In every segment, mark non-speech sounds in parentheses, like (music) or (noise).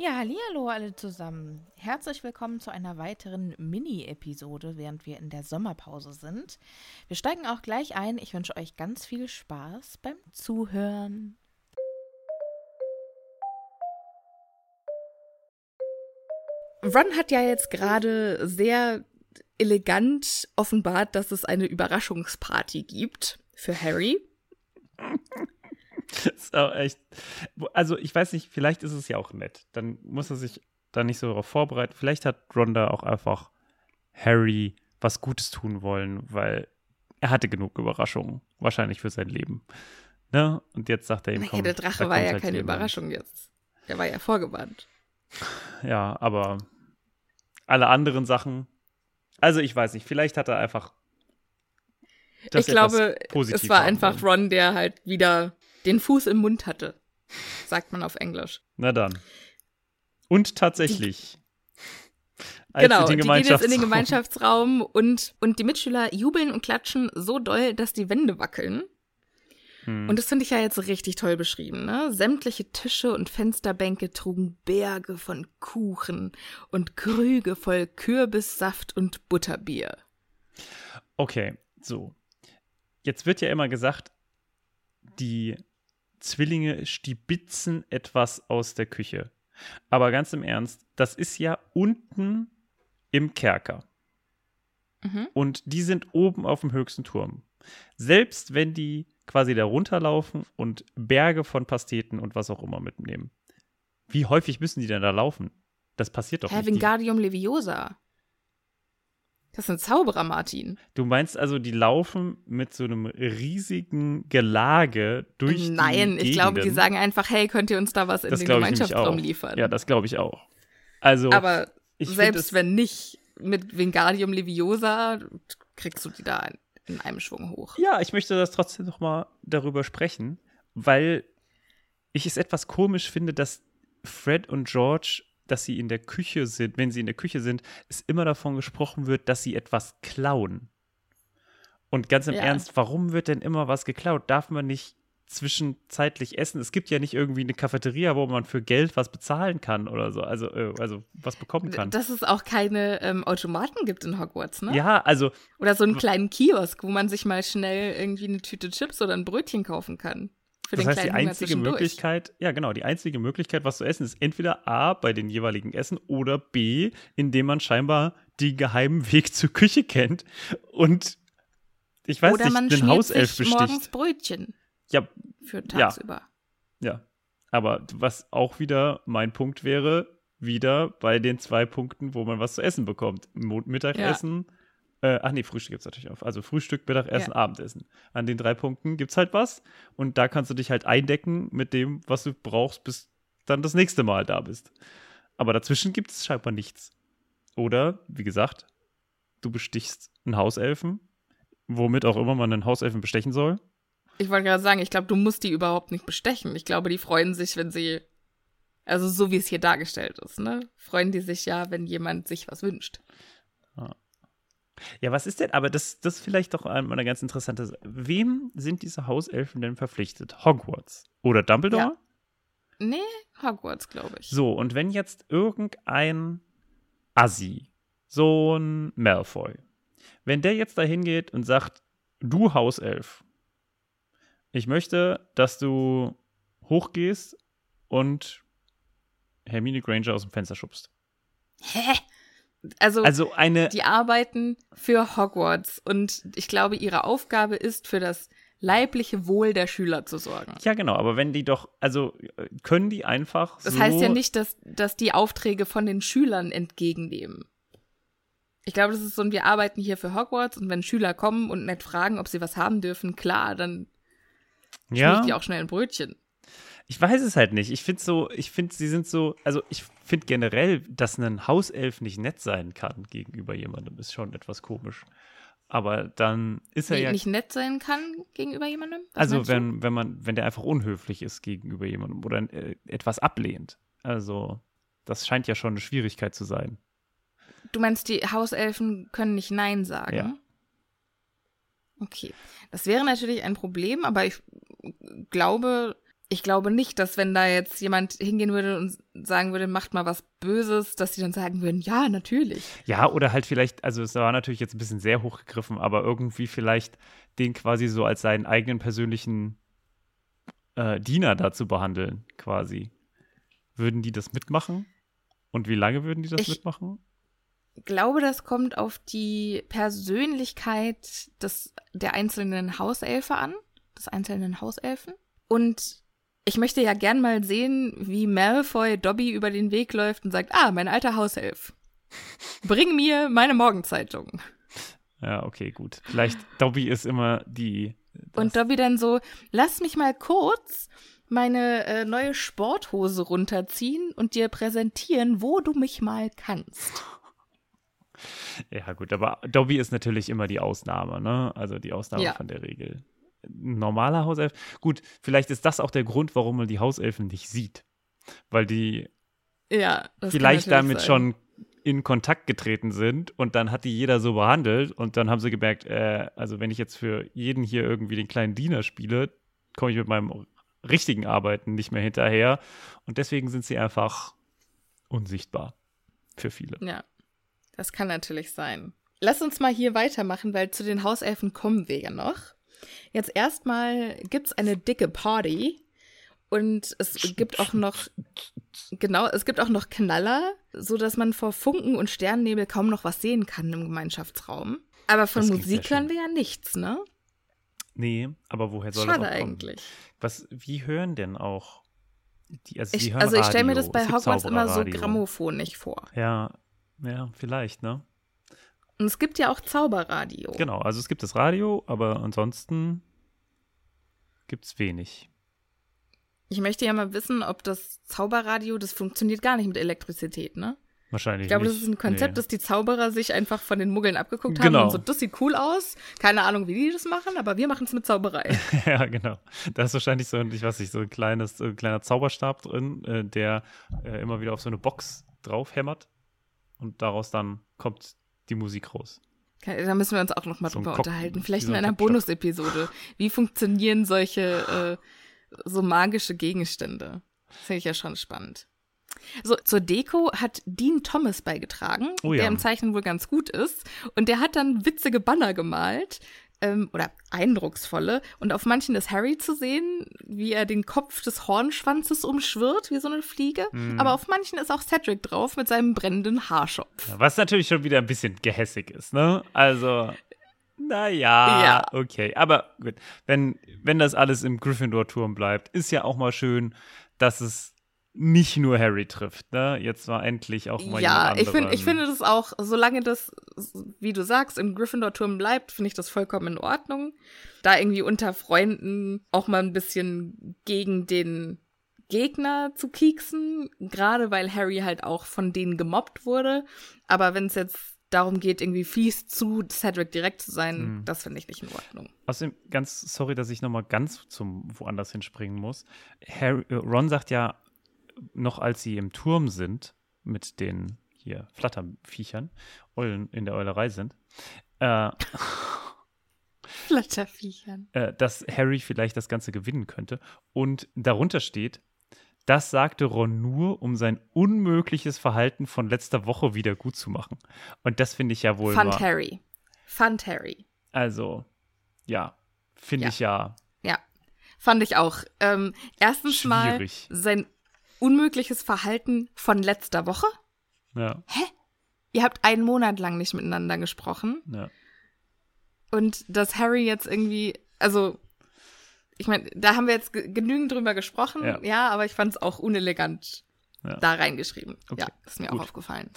Ja, hallo alle zusammen. Herzlich willkommen zu einer weiteren Mini-Episode, während wir in der Sommerpause sind. Wir steigen auch gleich ein. Ich wünsche euch ganz viel Spaß beim Zuhören. Ron hat ja jetzt gerade sehr elegant offenbart, dass es eine Überraschungsparty gibt für Harry. (laughs) Das (laughs) ist auch echt. Also, ich weiß nicht, vielleicht ist es ja auch nett. Dann muss er sich da nicht so darauf vorbereiten. Vielleicht hat Ronda auch einfach Harry was Gutes tun wollen, weil er hatte genug Überraschungen, wahrscheinlich für sein Leben. Ne? Und jetzt sagt er ihm, komm, der Drache war ja halt keine jemand. Überraschung jetzt. Der war ja vorgewarnt. (laughs) Ja, aber alle anderen Sachen. Also, ich weiß nicht, vielleicht hat er einfach. ich glaube, es war einfach Ron, der halt wieder den Fuß im Mund hatte, sagt man auf Englisch. Na dann. Und tatsächlich. Die, genau, die gehen jetzt in den Gemeinschaftsraum und, und die Mitschüler jubeln und klatschen so doll, dass die Wände wackeln. Hm. Und das finde ich ja jetzt richtig toll beschrieben. Ne? Sämtliche Tische und Fensterbänke trugen Berge von Kuchen und Krüge voll Kürbissaft und Butterbier. Okay, so. Jetzt wird ja immer gesagt, die Zwillinge stibitzen etwas aus der Küche. Aber ganz im Ernst, das ist ja unten im Kerker. Mhm. Und die sind oben auf dem höchsten Turm. Selbst wenn die quasi da runterlaufen und Berge von Pasteten und was auch immer mitnehmen. Wie häufig müssen die denn da laufen? Das passiert doch Hä, nicht. Wingardium Leviosa. Das ist ein Zauberer, Martin. Du meinst also, die laufen mit so einem riesigen Gelage durch Nein, die ich glaube, die sagen einfach, hey, könnt ihr uns da was in das den Gemeinschaftsraum liefern? Ja, das glaube ich auch. Also, Aber selbst wenn nicht, mit Wingardium Leviosa kriegst du die da in einem Schwung hoch. Ja, ich möchte das trotzdem noch mal darüber sprechen, weil ich es etwas komisch finde, dass Fred und George dass sie in der Küche sind, wenn sie in der Küche sind, es immer davon gesprochen wird, dass sie etwas klauen. Und ganz im ja. Ernst, warum wird denn immer was geklaut? Darf man nicht zwischenzeitlich essen? Es gibt ja nicht irgendwie eine Cafeteria, wo man für Geld was bezahlen kann oder so, also, äh, also was bekommen kann. Dass es auch keine ähm, Automaten gibt in Hogwarts, ne? Ja, also. Oder so einen kleinen Kiosk, wo man sich mal schnell irgendwie eine Tüte Chips oder ein Brötchen kaufen kann. Für das heißt, die einzige Möglichkeit, ja genau, die einzige Möglichkeit, was zu essen, ist entweder A, bei den jeweiligen Essen oder B, indem man scheinbar den geheimen Weg (laughs) zur Küche kennt und ich weiß oder nicht, man den Hauself sich besticht. morgens Brötchen. Ja. Für tagsüber. Ja. ja. Aber was auch wieder mein Punkt wäre, wieder bei den zwei Punkten, wo man was zu essen bekommt. Mittagessen ja. Äh, ach nee, Frühstück gibt es natürlich auch. Also Frühstück, Mittagessen, ja. Abendessen. An den drei Punkten gibt es halt was. Und da kannst du dich halt eindecken mit dem, was du brauchst, bis dann das nächste Mal da bist. Aber dazwischen gibt es scheinbar nichts. Oder, wie gesagt, du bestichst einen Hauselfen, womit auch immer man einen Hauselfen bestechen soll. Ich wollte gerade sagen, ich glaube, du musst die überhaupt nicht bestechen. Ich glaube, die freuen sich, wenn sie, also so wie es hier dargestellt ist, ne? Freuen die sich ja, wenn jemand sich was wünscht. Ja, was ist denn, aber das, das ist vielleicht doch eine ganz interessante Sache. Wem sind diese Hauselfen denn verpflichtet? Hogwarts oder Dumbledore? Ja. Nee, Hogwarts, glaube ich. So, und wenn jetzt irgendein Assi, so ein Malfoy, wenn der jetzt da hingeht und sagt, du Hauself, ich möchte, dass du hochgehst und Hermine Granger aus dem Fenster schubst. Hä? Also, also eine, die arbeiten für Hogwarts und ich glaube, ihre Aufgabe ist, für das leibliche Wohl der Schüler zu sorgen. Ja, genau, aber wenn die doch, also können die einfach. Das so heißt ja nicht, dass, dass die Aufträge von den Schülern entgegennehmen. Ich glaube, das ist so, wir arbeiten hier für Hogwarts und wenn Schüler kommen und nett fragen, ob sie was haben dürfen, klar, dann ja. die auch schnell ein Brötchen. Ich weiß es halt nicht. Ich finde so, ich finde, sie sind so, also ich finde generell, dass ein Hauself nicht nett sein kann gegenüber jemandem, ist schon etwas komisch. Aber dann ist er nee, ja. Nicht nett sein kann gegenüber jemandem? Was also wenn, wenn man, wenn der einfach unhöflich ist gegenüber jemandem oder äh, etwas ablehnt. Also, das scheint ja schon eine Schwierigkeit zu sein. Du meinst, die Hauselfen können nicht Nein sagen? Ja. Okay. Das wäre natürlich ein Problem, aber ich glaube, ich glaube nicht, dass wenn da jetzt jemand hingehen würde und sagen würde, macht mal was Böses, dass sie dann sagen würden, ja, natürlich. Ja, oder halt vielleicht, also es war natürlich jetzt ein bisschen sehr hochgegriffen, aber irgendwie vielleicht den quasi so als seinen eigenen persönlichen äh, Diener dazu behandeln, quasi. Würden die das mitmachen? Und wie lange würden die das ich mitmachen? Ich glaube, das kommt auf die Persönlichkeit des, der einzelnen Hauselfe an, des einzelnen Hauselfen. Und ich möchte ja gern mal sehen, wie Malfoy Dobby über den Weg läuft und sagt, ah, mein alter Hauself, bring mir meine Morgenzeitung. Ja, okay, gut. Vielleicht Dobby ist immer die. Und Dobby dann so, lass mich mal kurz meine äh, neue Sporthose runterziehen und dir präsentieren, wo du mich mal kannst. Ja, gut, aber Dobby ist natürlich immer die Ausnahme, ne? Also die Ausnahme ja. von der Regel normaler Hauself. Gut, vielleicht ist das auch der Grund, warum man die Hauselfen nicht sieht. Weil die ja, vielleicht damit sein. schon in Kontakt getreten sind und dann hat die jeder so behandelt und dann haben sie gemerkt, äh, also wenn ich jetzt für jeden hier irgendwie den kleinen Diener spiele, komme ich mit meinem richtigen Arbeiten nicht mehr hinterher und deswegen sind sie einfach unsichtbar für viele. Ja, das kann natürlich sein. Lass uns mal hier weitermachen, weil zu den Hauselfen kommen wir ja noch. Jetzt erstmal gibt es eine dicke Party und es gibt auch noch genau, es gibt auch noch Knaller, so dass man vor Funken und Sternennebel kaum noch was sehen kann im Gemeinschaftsraum. Aber von das Musik hören wir ja nichts, ne? Nee, aber woher soll Schade das auch kommen? eigentlich. Was, wie hören denn auch die, also, ich, also ich stelle mir das bei Hogwarts immer so grammophonig vor. Ja, ja, vielleicht, ne? Und es gibt ja auch Zauberradio. Genau, also es gibt das Radio, aber ansonsten gibt es wenig. Ich möchte ja mal wissen, ob das Zauberradio, das funktioniert gar nicht mit Elektrizität, ne? Wahrscheinlich. Ich glaube, nicht. das ist ein Konzept, nee. das die Zauberer sich einfach von den Muggeln abgeguckt haben genau. und so, das sieht cool aus. Keine Ahnung, wie die das machen, aber wir machen es mit Zauberei. (laughs) ja, genau. Da ist wahrscheinlich so, ich weiß nicht, so ein kleines, ein kleiner Zauberstab drin, äh, der äh, immer wieder auf so eine Box draufhämmert und daraus dann kommt die Musik raus. Da müssen wir uns auch noch mal so drüber unterhalten. Vielleicht in einer Bonus-Episode. Wie funktionieren solche äh, so magische Gegenstände? Das finde ich ja schon spannend. So, zur Deko hat Dean Thomas beigetragen, oh ja. der im Zeichnen wohl ganz gut ist. Und der hat dann witzige Banner gemalt, ähm, oder eindrucksvolle. Und auf manchen ist Harry zu sehen, wie er den Kopf des Hornschwanzes umschwirrt, wie so eine Fliege. Mhm. Aber auf manchen ist auch Cedric drauf mit seinem brennenden Haarschopf. Was natürlich schon wieder ein bisschen gehässig ist, ne? Also. Naja, ja. okay. Aber gut, wenn, wenn das alles im Gryffindor-Turm bleibt, ist ja auch mal schön, dass es nicht nur Harry trifft, ne? Jetzt war endlich auch mal Ja, ich finde ich finde das auch, solange das, wie du sagst, im Gryffindor-Turm bleibt, finde ich das vollkommen in Ordnung. Da irgendwie unter Freunden auch mal ein bisschen gegen den Gegner zu kieksen, gerade weil Harry halt auch von denen gemobbt wurde. Aber wenn es jetzt darum geht, irgendwie fies zu Cedric direkt zu sein, hm. das finde ich nicht in Ordnung. Außerdem, ganz sorry, dass ich nochmal ganz zum woanders hinspringen muss. Harry, äh, Ron sagt ja, noch als sie im Turm sind, mit den hier Flatterviechern, Eulen in der Eulerei sind, äh, (laughs) Flatterviechern. Äh, dass Harry vielleicht das Ganze gewinnen könnte. Und darunter steht, das sagte Ron nur, um sein unmögliches Verhalten von letzter Woche wieder gut zu machen. Und das finde ich ja wohl. Fand Harry. Fand Harry. Also, ja, finde ja. ich ja. Ja, fand ich auch. Ähm, erstens schwierig. mal sein unmögliches Verhalten von letzter Woche. Ja. Hä? Ihr habt einen Monat lang nicht miteinander gesprochen. Ja. Und dass Harry jetzt irgendwie, also ich meine, da haben wir jetzt genügend drüber gesprochen, ja, ja aber ich fand es auch unelegant ja. da reingeschrieben. Okay. Ja, ist mir Gut. auch aufgefallen.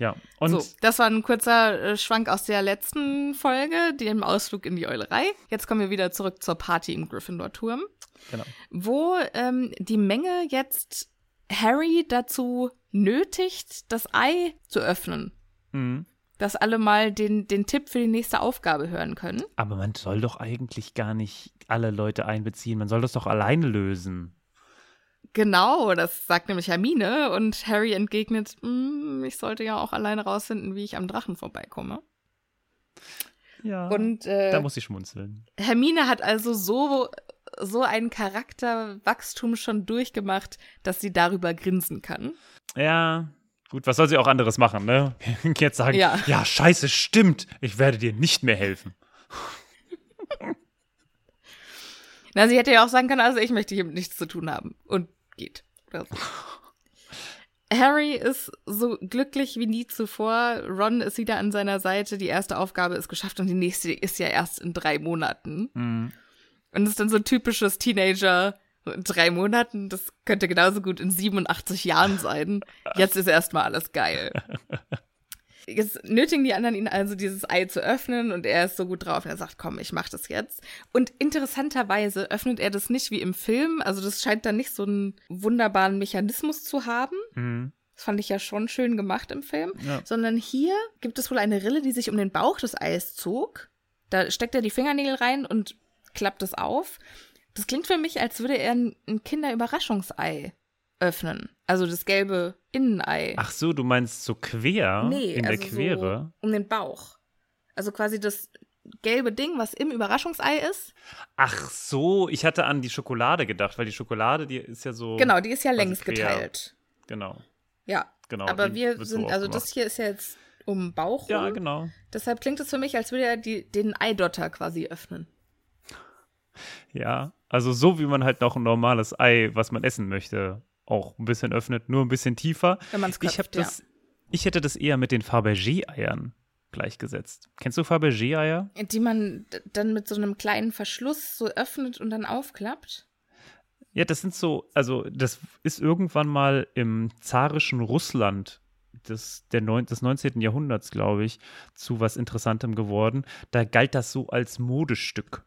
Ja, und so, das war ein kurzer äh, Schwank aus der letzten Folge, dem Ausflug in die Eulerei. Jetzt kommen wir wieder zurück zur Party im Gryffindor-Turm. Genau. Wo ähm, die Menge jetzt Harry dazu nötigt, das Ei zu öffnen. Mhm dass alle mal den, den Tipp für die nächste Aufgabe hören können. Aber man soll doch eigentlich gar nicht alle Leute einbeziehen. Man soll das doch alleine lösen. Genau, das sagt nämlich Hermine und Harry entgegnet, mm, ich sollte ja auch alleine rausfinden, wie ich am Drachen vorbeikomme. Ja. Und äh, da muss ich schmunzeln. Hermine hat also so so ein Charakterwachstum schon durchgemacht, dass sie darüber grinsen kann. Ja, Gut, was soll sie auch anderes machen, ne? (laughs) Jetzt sagen, ja. ja, scheiße, stimmt. Ich werde dir nicht mehr helfen. (laughs) Na, sie hätte ja auch sagen können, also ich möchte hier nichts zu tun haben. Und geht. So. (laughs) Harry ist so glücklich wie nie zuvor. Ron ist wieder an seiner Seite. Die erste Aufgabe ist geschafft und die nächste ist ja erst in drei Monaten. Mhm. Und es ist dann so typisches Teenager- in drei Monaten, das könnte genauso gut in 87 Jahren sein. Jetzt ist erstmal alles geil. (laughs) Jetzt nötigen die anderen ihn also, dieses Ei zu öffnen und er ist so gut drauf und er sagt, komm, ich mach das jetzt. Und interessanterweise öffnet er das nicht wie im Film. Also das scheint dann nicht so einen wunderbaren Mechanismus zu haben. Mhm. Das fand ich ja schon schön gemacht im Film. Ja. Sondern hier gibt es wohl eine Rille, die sich um den Bauch des Eis zog. Da steckt er die Fingernägel rein und klappt es auf. Das klingt für mich, als würde er ein, ein Kinderüberraschungsei öffnen. Also das gelbe Innenei. Ach so, du meinst so quer? Nee, in also der Quere? So um den Bauch. Also quasi das gelbe Ding, was im Überraschungsei ist. Ach so, ich hatte an die Schokolade gedacht, weil die Schokolade, die ist ja so. Genau, die ist ja längs quer. geteilt. Genau. Ja. Genau. Aber wir sind, so also das hier ist ja jetzt um Bauch. Ja, genau. Deshalb klingt es für mich, als würde er die, den Eidotter quasi öffnen. Ja, also so wie man halt noch ein normales Ei, was man essen möchte, auch ein bisschen öffnet, nur ein bisschen tiefer. Wenn man es ich, das, ja. ich hätte das eher mit den Fabergé-Eiern gleichgesetzt. Kennst du Fabergé-Eier? Die man dann mit so einem kleinen Verschluss so öffnet und dann aufklappt? Ja, das sind so, also das ist irgendwann mal im zarischen Russland des, der neun, des 19. Jahrhunderts, glaube ich, zu was Interessantem geworden. Da galt das so als Modestück.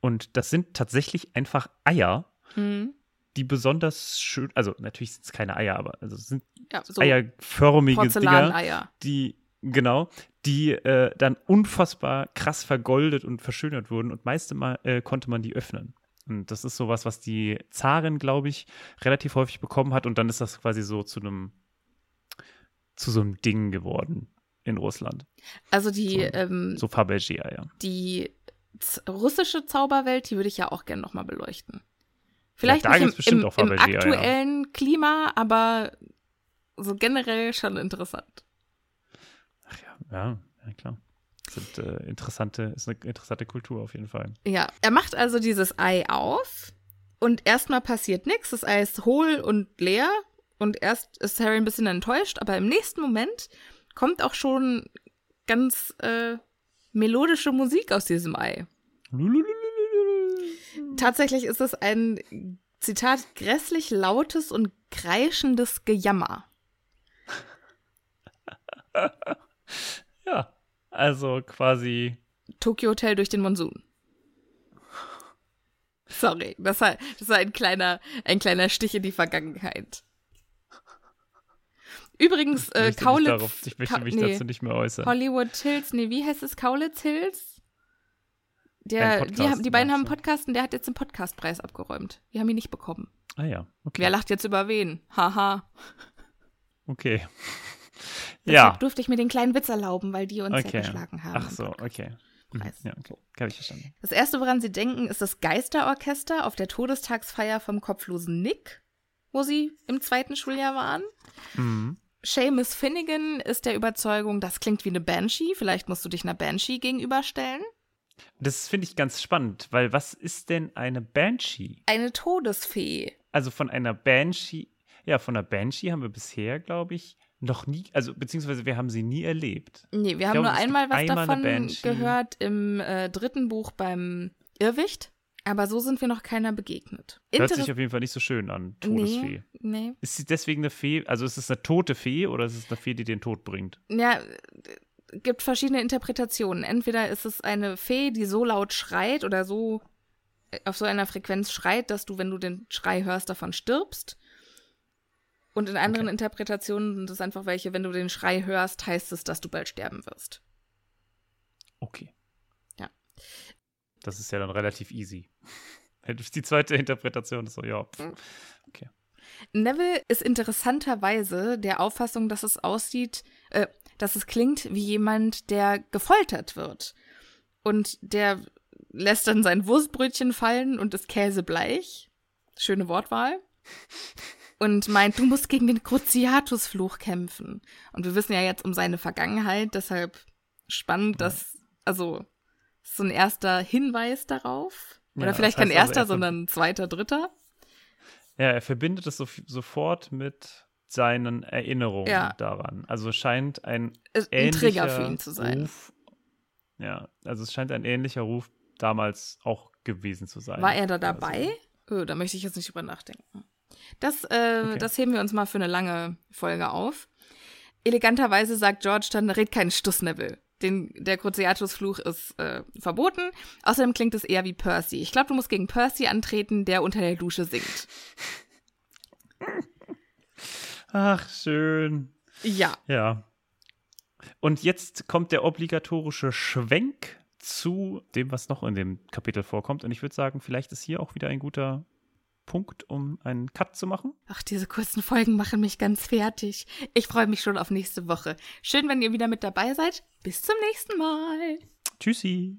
Und das sind tatsächlich einfach Eier, mhm. Die besonders schön, also natürlich sind es keine Eier, aber also es sind ja, so eierförmige Dinger, die genau, die äh, dann unfassbar krass vergoldet und verschönert wurden und meiste Mal äh, konnte man die öffnen. Und das ist sowas, was die Zarin, glaube ich, relativ häufig bekommen hat und dann ist das quasi so zu einem zu so einem Ding geworden in Russland. Also die so, ähm, so Fabergé-Eier. Die russische Zauberwelt, die würde ich ja auch gerne nochmal beleuchten. Vielleicht ja, nicht im, im, im aktuellen ja. Klima, aber so generell schon interessant. Ach ja, ja, ja klar. Das sind, äh, interessante, ist eine interessante Kultur auf jeden Fall. Ja, er macht also dieses Ei auf und erstmal passiert nichts. Das Ei ist hohl und leer und erst ist Harry ein bisschen enttäuscht, aber im nächsten Moment kommt auch schon ganz äh, melodische Musik aus diesem Ei. Tatsächlich ist es ein Zitat, grässlich lautes und kreischendes Gejammer. (laughs) ja, also quasi. Tokyo Hotel durch den Monsun. Sorry, das war, das war ein kleiner, ein kleiner Stich in die Vergangenheit. Übrigens, äh, ich Kaulitz. Darauf, ich möchte mich nee, dazu nicht mehr äußern. Hollywood Hills, nee, wie heißt es? Kaulitz Hills? Der, die, die beiden haben einen Podcast und der hat jetzt den Podcastpreis abgeräumt. Wir haben ihn nicht bekommen. Ah ja, okay. Wer lacht jetzt über wen? Haha. Okay. (laughs) Deshalb ja. durfte ich mir den kleinen Witz erlauben, weil die uns okay. ja geschlagen haben. Ach so, okay. Mhm. Preis. Ja, okay. Habe ich verstanden. Das erste, woran sie denken, ist das Geisterorchester auf der Todestagsfeier vom kopflosen Nick, wo sie im zweiten Schuljahr waren. Mhm. Seamus Finnegan ist der Überzeugung, das klingt wie eine Banshee. Vielleicht musst du dich einer Banshee gegenüberstellen. Das finde ich ganz spannend, weil was ist denn eine Banshee? Eine Todesfee. Also von einer Banshee, ja, von einer Banshee haben wir bisher, glaube ich, noch nie, also beziehungsweise wir haben sie nie erlebt. Nee, wir ich haben glaube, nur einmal was einmal davon gehört im äh, dritten Buch beim Irrwicht. Aber so sind wir noch keiner begegnet. Hört sich auf jeden Fall nicht so schön an, Todesfee. Nee, nee. Ist sie deswegen eine Fee, also ist es eine tote Fee oder ist es eine Fee, die den Tod bringt? Ja, gibt verschiedene Interpretationen. Entweder ist es eine Fee, die so laut schreit oder so äh, auf so einer Frequenz schreit, dass du, wenn du den Schrei hörst, davon stirbst. Und in anderen okay. Interpretationen sind es einfach welche, wenn du den Schrei hörst, heißt es, dass du bald sterben wirst. Okay. Ja. Das ist ja dann relativ easy. (laughs) Die zweite Interpretation ist so, ja. Pff. Mhm. Okay. Neville ist interessanterweise der Auffassung, dass es aussieht, äh, dass es klingt wie jemand, der gefoltert wird. Und der lässt dann sein Wurstbrötchen fallen und ist käsebleich. Schöne Wortwahl. Und meint, du musst gegen den Cruciatus-Fluch kämpfen. Und wir wissen ja jetzt um seine Vergangenheit, deshalb spannend, dass, also so ein erster Hinweis darauf. Oder ja, vielleicht kein also erster, also sondern zweiter, dritter. Ja, er verbindet es so, sofort mit seinen Erinnerungen ja. daran. Also scheint ein, ein Trigger für ihn zu sein. Ruf, ja, also es scheint ein ähnlicher Ruf damals auch gewesen zu sein. War er da dabei? Also. Oh, da möchte ich jetzt nicht drüber nachdenken. Das, äh, okay. das heben wir uns mal für eine lange Folge auf. Eleganterweise sagt George dann, red keinen Stuss, Neville den, der Cruciatus-Fluch ist äh, verboten. Außerdem klingt es eher wie Percy. Ich glaube, du musst gegen Percy antreten, der unter der Dusche singt. Ach, schön. Ja. Ja. Und jetzt kommt der obligatorische Schwenk zu dem, was noch in dem Kapitel vorkommt. Und ich würde sagen, vielleicht ist hier auch wieder ein guter Punkt, um einen Cut zu machen. Ach, diese kurzen Folgen machen mich ganz fertig. Ich freue mich schon auf nächste Woche. Schön, wenn ihr wieder mit dabei seid. Bis zum nächsten Mal. Tschüssi.